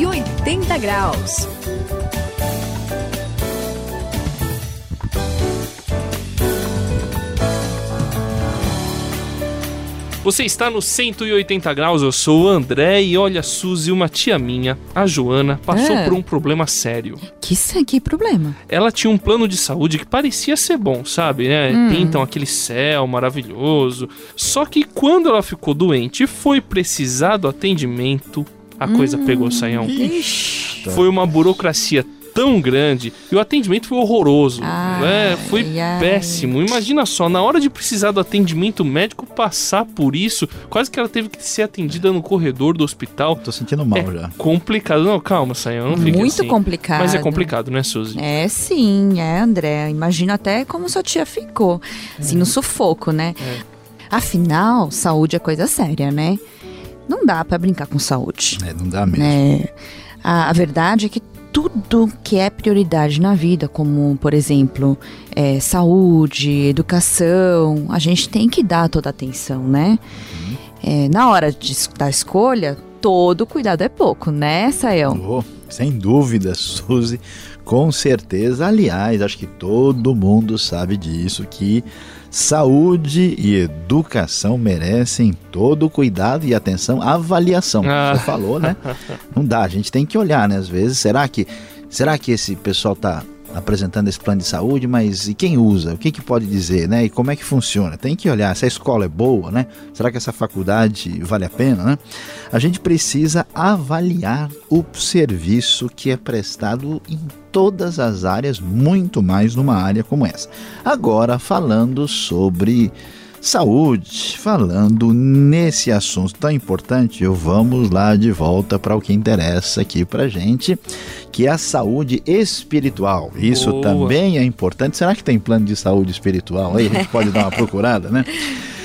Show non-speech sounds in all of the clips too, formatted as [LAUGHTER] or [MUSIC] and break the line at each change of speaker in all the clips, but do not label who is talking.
180 graus.
Você está no 180 graus, eu sou o André e olha, Suzy, uma tia minha, a Joana, passou
É.
por um problema sério.
Que, que problema?
Ela tinha um plano de saúde que parecia ser bom, sabe, né?
Hum.
Pintam aquele céu maravilhoso. Só que quando ela ficou doente e foi precisar do atendimento, a coisa
Hum.
pegou saião.
Ixi.
Foi uma burocracia tão grande e o atendimento foi horroroso.
Ai,
né? Foi
ai.
péssimo. Imagina só, na hora de precisar do atendimento médico, passar por isso, quase que ela teve que ser atendida no corredor do hospital.
Tô sentindo mal
É
já.
complicado. Não, calma, Sayão, não fica
Muito
assim.
complicado.
Mas é complicado, né, Suzy?
É sim, é, André. Imagina até como sua tia ficou. Assim, no sufoco, né?
É.
Afinal, saúde é coisa séria, né? Não dá pra brincar com saúde.
É, não dá mesmo.
né? A, a verdade é que tudo que é prioridade na vida, como, por exemplo, é, saúde, educação, a gente tem que dar toda a atenção, né? É, na hora de, da escolha, todo cuidado é pouco, né, Sayão?
Oh, sem dúvida, Suzy, com certeza. Aliás, acho que todo mundo sabe disso, que saúde e educação merecem todo o cuidado e atenção, avaliação.
Ah.
Você falou, né? [LAUGHS] Não dá, a gente tem que olhar, né? Às vezes, será que, será que esse pessoal tá apresentando esse plano de saúde, mas e quem usa? O que, que pode dizer, né? E como é que funciona? Tem que olhar se a escola é boa, né? Será que essa faculdade vale a pena, né? A gente precisa avaliar o serviço que é prestado em todas as áreas, muito mais numa área como essa. Agora, falando sobre saúde, falando nesse assunto tão importante, eu vamos lá de volta para o que interessa aqui pra gente, que é a saúde espiritual. Isso
Boa.
também é importante. Será que tem plano de saúde espiritual aí? A gente pode dar uma [LAUGHS] procurada, né?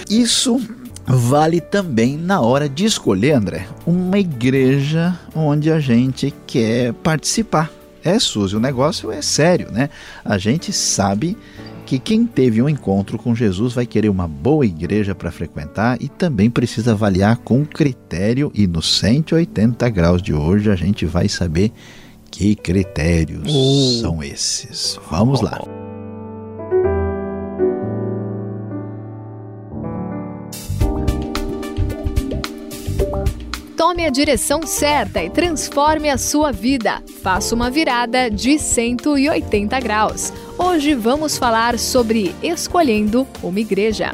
Isso vale também na hora de escolher, André, uma igreja onde a gente quer participar. É, Suzy, o negócio é sério, né? A gente sabe que quem teve um encontro com Jesus vai querer uma boa igreja para frequentar e também precisa avaliar com critério. E no 180 graus de hoje a gente vai saber que critérios
Oh.
são esses. Vamos lá.
A direção certa e transforme a sua vida. Faça uma virada de 180 graus. Hoje vamos falar sobre escolhendo uma igreja.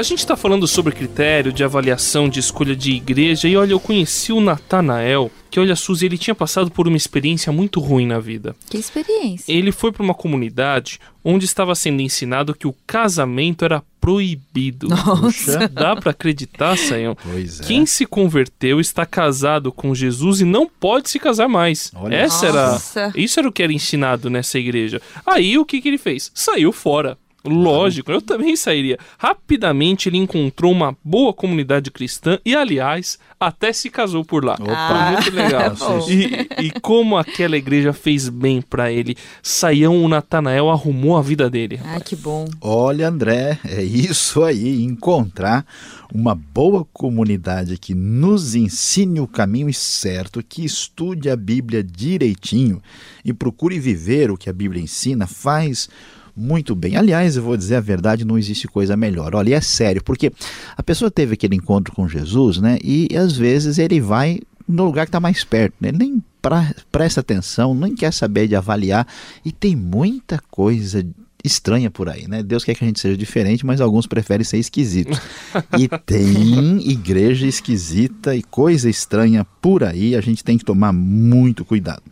A gente tá falando sobre critério de avaliação de escolha de igreja e olha, eu conheci o Natanael, que olha, Suzy, ele tinha passado por uma experiência muito ruim na vida.
Que experiência.
Ele foi para uma comunidade onde estava sendo ensinado que o casamento era proibido.
Nossa.
Dá pra acreditar, Sayão?
Pois é.
Quem se converteu está casado com Jesus e não pode se casar mais.
Olha
Essa
Nossa.
era, isso era o que era ensinado nessa igreja. Aí o que, que ele fez? Saiu fora. Lógico, eu também sairia. Rapidamente ele encontrou uma boa comunidade cristã e, aliás, até se casou por lá.
Opa.
Ah.
Muito legal.
Bom.
e, e como aquela igreja fez bem pra ele, Saião, o Natanael arrumou a vida dele. rapaz.
Ah, que bom.
Olha, André, é isso aí, encontrar uma boa comunidade que nos ensine o caminho certo, que estude a Bíblia direitinho e procure viver o que a Bíblia ensina, faz muito bem. Aliás, eu vou dizer a verdade, não existe coisa melhor. Olha, é sério, porque a pessoa teve aquele encontro com Jesus, né? E às vezes ele vai no lugar que está mais perto, né? Ele nem presta atenção, nem quer saber de avaliar. E tem muita coisa estranha por aí, né? Deus quer que a gente seja diferente, mas alguns preferem ser esquisitos. E [LAUGHS] tem igreja esquisita e coisa estranha por aí, a gente tem que tomar muito cuidado.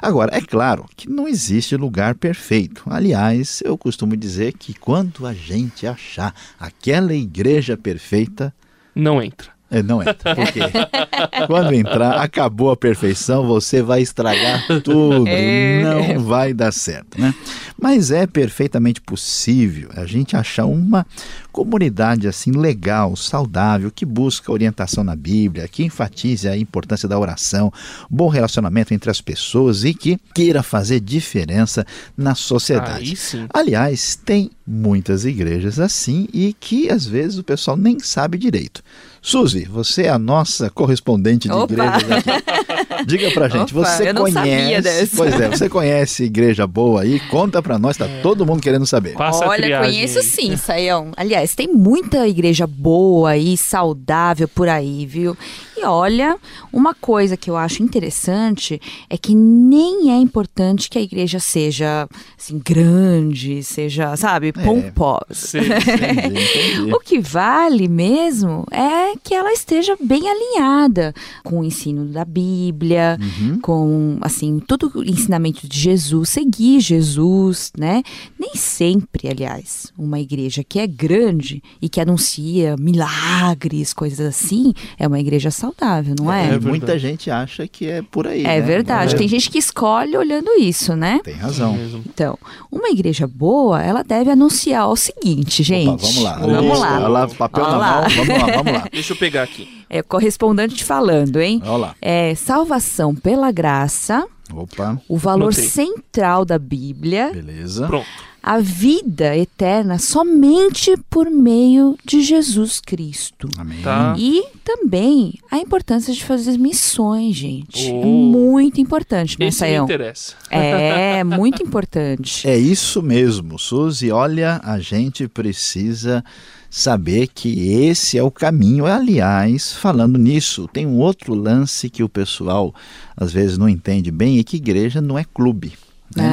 Agora, é claro que não existe lugar perfeito. Aliás, eu costumo dizer que quando a gente achar aquela igreja perfeita,
Não entra.
É, não é. Porque [LAUGHS] quando entrar, acabou a perfeição, você vai estragar tudo.
É.
Não vai dar certo, né? Mas é perfeitamente possível a gente achar uma comunidade assim legal, saudável, que busca orientação na Bíblia, que enfatize a importância da oração, bom relacionamento entre as pessoas e que queira fazer diferença na sociedade. Aliás, tem muitas igrejas assim e que às vezes o pessoal nem sabe direito. Suzy, você é a nossa correspondente de
Opa!
igrejas [LAUGHS] aqui. Diga pra gente,
Opa,
você
eu não sabia
conhece?
dessa.
Pois é, você conhece igreja boa aí? Conta pra nós, tá todo mundo querendo saber.
Passa
Olha, conheço sim, Saião. Aliás, tem muita igreja boa e saudável por aí, viu? E olha, uma coisa que eu acho interessante é que nem é importante que a igreja seja assim grande, seja, sabe, pomposa.
Sei, sei. [LAUGHS]
Entendi, entendi.
O que vale mesmo é que ela esteja bem alinhada com o ensino da Bíblia,
Uhum.
com assim, todo o ensinamento de Jesus, seguir Jesus, né? Nem sempre, aliás, uma igreja que é grande e que anuncia milagres, coisas assim, é uma igreja saudável, não é?
É,
É
muita
verdade.
gente acha que é por aí.
É
né?
verdade.
É,
Tem gente que escolhe olhando isso, né?
Tem razão.
Mesmo.
Então, uma igreja boa, ela deve anunciar o seguinte, gente.
Opa, vamos lá.
Vamos
Opa,
lá.
Olha lá, papel
Olha
na
lá.
mão. Vamos lá, vamos lá. [LAUGHS]
Deixa eu pegar aqui.
É o correspondente falando, hein?
Olha lá.
É salvação pela graça,
Opa,
o valor
Anotei.
central da Bíblia,
beleza.
Pronto.
A vida eterna somente por meio de Jesus Cristo.
Amém.
Tá.
E também a importância de fazer missões, gente. É
Oh.
muito importante, né, Saião?
interessa.
É, [LAUGHS] muito importante.
É isso mesmo, Suzy. Olha, a gente precisa saber que esse é o caminho. Aliás, falando nisso, tem um outro lance que o pessoal às vezes não entende bem e que igreja não é clube. Né?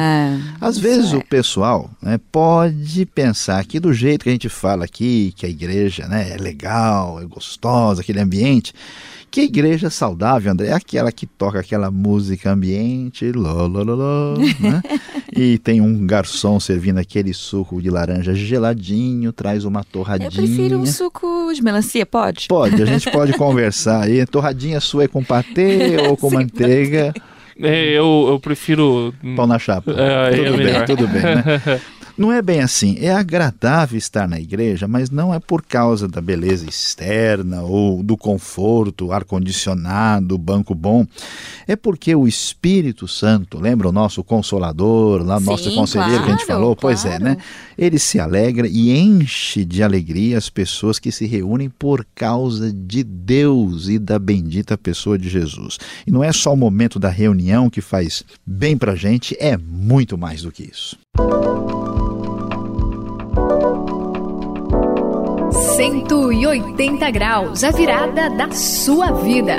Ah,
Às vezes
é.
o pessoal né, pode pensar que do jeito que a gente fala aqui, que a igreja né, é legal, é gostosa, aquele ambiente, que igreja saudável, André, é aquela que toca aquela música ambiente, ló, ló, ló, ló, [LAUGHS] né? e tem um garçom servindo aquele suco de laranja geladinho, traz uma torradinha.
Eu prefiro um suco de melancia, pode?
Pode, a gente pode [LAUGHS] conversar aí. Torradinha sua é com patê ou com manteiga?
É, eu, eu prefiro.
Pão na chapa.
É, é
tudo bem,
melhor.
tudo bem, né? [LAUGHS] Não é bem assim. É agradável estar na igreja, mas não é por causa da beleza externa ou do conforto, ar-condicionado, banco bom. É porque o Espírito Santo, lembra o nosso consolador, lá,
Sim,
nosso conselheiro que a gente
claro,
falou? Pois é, né?
claro.
Ele se alegra e enche de alegria as pessoas que se reúnem por causa de Deus e da bendita pessoa de Jesus. E não é só o momento da reunião que faz bem pra gente, é muito mais do que isso.
180 graus, a virada da sua vida.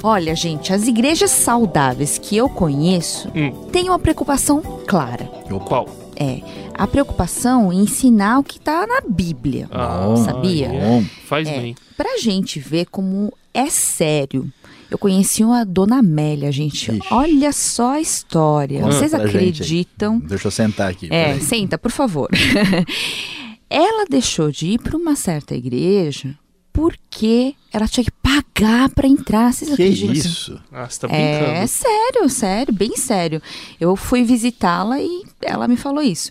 Olha, gente, as igrejas saudáveis que eu conheço
Hum.
têm uma preocupação clara.
Qual?
É a preocupação em ensinar o que está na Bíblia.
Ah,
sabia?
Bom,
Faz
É.
bem.
Pra gente ver como é sério. Eu conheci uma Dona Amélia, gente.
Ixi.
Olha só a história.
Conta
Vocês acreditam?
deixa eu sentar aqui.
É, senta, por favor. [LAUGHS] ela deixou de ir para uma certa igreja porque ela tinha que pagar para entrar. Vocês
Que
acreditam?
isso?
Ah, você tá brincando.
É sério, sério, bem sério. Eu fui visitá-la e ela me falou isso.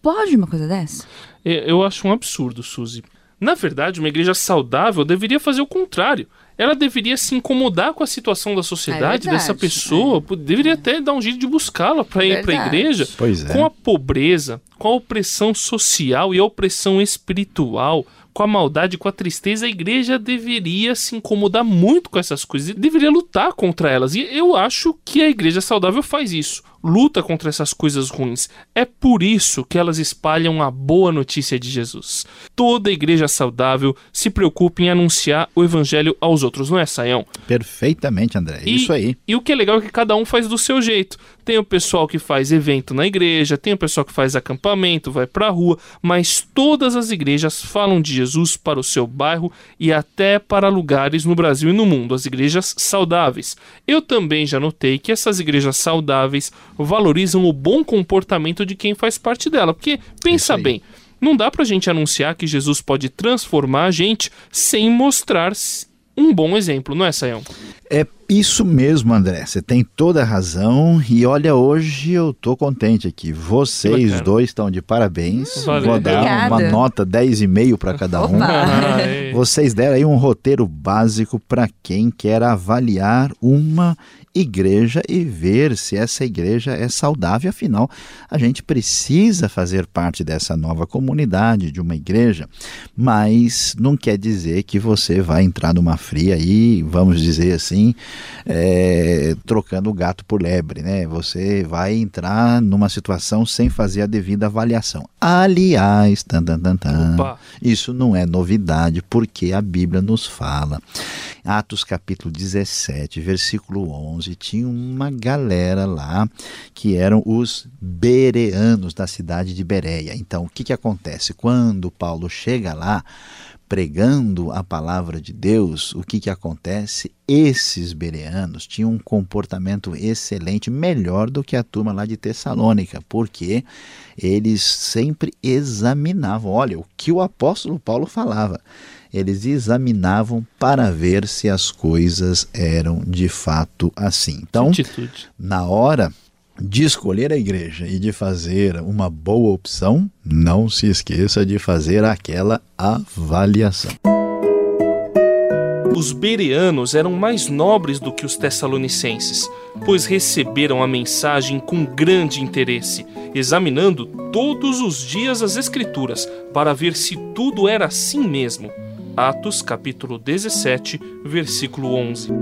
Pode uma coisa dessa?
Eu eu acho um absurdo, Suzy. Na verdade, uma igreja saudável deveria fazer o contrário. Ela deveria se incomodar com a situação da sociedade,
É verdade,
dessa pessoa. Pô, Deveria até dar um jeito de buscá-la para ir para a igreja.
Pois é.
Com a pobreza, com a opressão social e a opressão espiritual, com a maldade, com a tristeza, a igreja deveria se incomodar muito com essas coisas e deveria lutar contra elas. E eu acho que a igreja saudável faz isso. Luta contra essas coisas ruins. É por isso que elas espalham a boa notícia de Jesus. Toda igreja saudável se preocupa em anunciar o evangelho aos outros, não é, Saião?
Perfeitamente, André.
E-
Isso aí.
E o que é legal é que cada um faz do seu jeito. Tem o pessoal que faz evento na igreja, tem o pessoal que faz acampamento, vai pra rua, mas todas as igrejas falam de Jesus para o seu bairro e até para lugares no Brasil e no mundo, as igrejas saudáveis. Eu também já notei que essas igrejas saudáveis valorizam o bom comportamento de quem faz parte dela, porque pensa bem, Não dá pra gente anunciar que Jesus pode transformar a gente sem mostrar um bom exemplo, não é, Sayão?
É isso mesmo, André. Você tem toda a razão. E olha, hoje eu tô contente aqui. Vocês dois estão de parabéns.
Valeu.
Vou dar
Obrigada.
uma nota 10,5 para cada um.
Opa.
Vocês deram aí um roteiro básico para quem quer avaliar uma igreja e ver se essa igreja é saudável. Afinal, a gente precisa fazer parte dessa nova comunidade, de uma igreja, mas não quer dizer que você vai entrar numa fria e, vamos dizer assim, é, trocando o gato por lebre, né? Você vai entrar numa situação sem fazer a devida avaliação. Aliás, tan, tan, tan, tan, isso não é novidade, porque a Bíblia nos fala. Atos capítulo 17, versículo 11, tinha uma galera lá que eram os bereanos da cidade de Bereia. Então, o que, que acontece? Quando Paulo chega lá, pregando a palavra de Deus, o que, que acontece? Esses bereanos tinham um comportamento excelente, melhor do que a turma lá de Tessalônica, porque eles sempre examinavam. Olha, o que o apóstolo Paulo falava. Eles examinavam para ver se as coisas eram de fato assim. Então, na hora de escolher a igreja e de fazer uma boa opção, não se esqueça de fazer aquela avaliação.
Os bereanos eram mais nobres do que os tessalonicenses, pois receberam a mensagem com grande interesse, examinando todos os dias as Escrituras para ver se tudo era assim mesmo. Atos capítulo 17, versículo 11.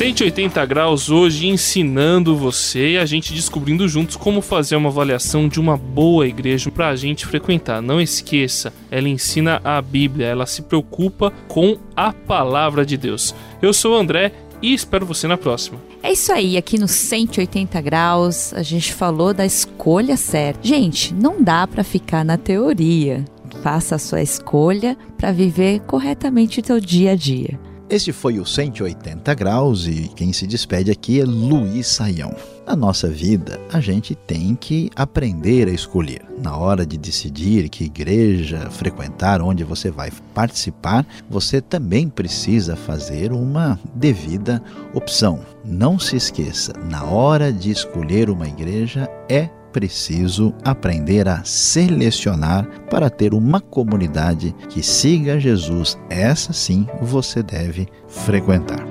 180 graus hoje ensinando você e a gente descobrindo juntos como fazer uma avaliação de uma boa igreja para a gente frequentar. Não esqueça, ela ensina a Bíblia, ela se preocupa com a palavra de Deus. Eu sou o André e espero você na próxima.
É isso aí, aqui no 180 graus a gente falou da escolha certa. Gente, não dá para ficar na teoria. Faça a sua escolha para viver corretamente o teu dia a dia.
Este foi o 180 graus e quem se despede aqui é Luiz Saião. Na nossa vida, a gente tem que aprender a escolher. Na hora de decidir que igreja frequentar, onde você vai participar, você também precisa fazer uma devida opção. Não se esqueça, na hora de escolher uma igreja é preciso aprender a selecionar para ter uma comunidade que siga Jesus. Essa sim você deve frequentar.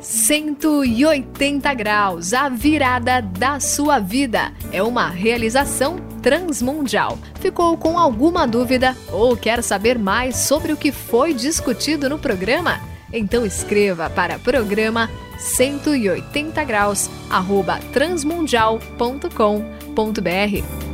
Cento e oitenta graus, a virada da sua vida. É uma realização transmundial. Ficou com alguma dúvida ou quer saber mais sobre o que foi discutido no programa? Então escreva para programa 180 graus arroba transmundial.com.br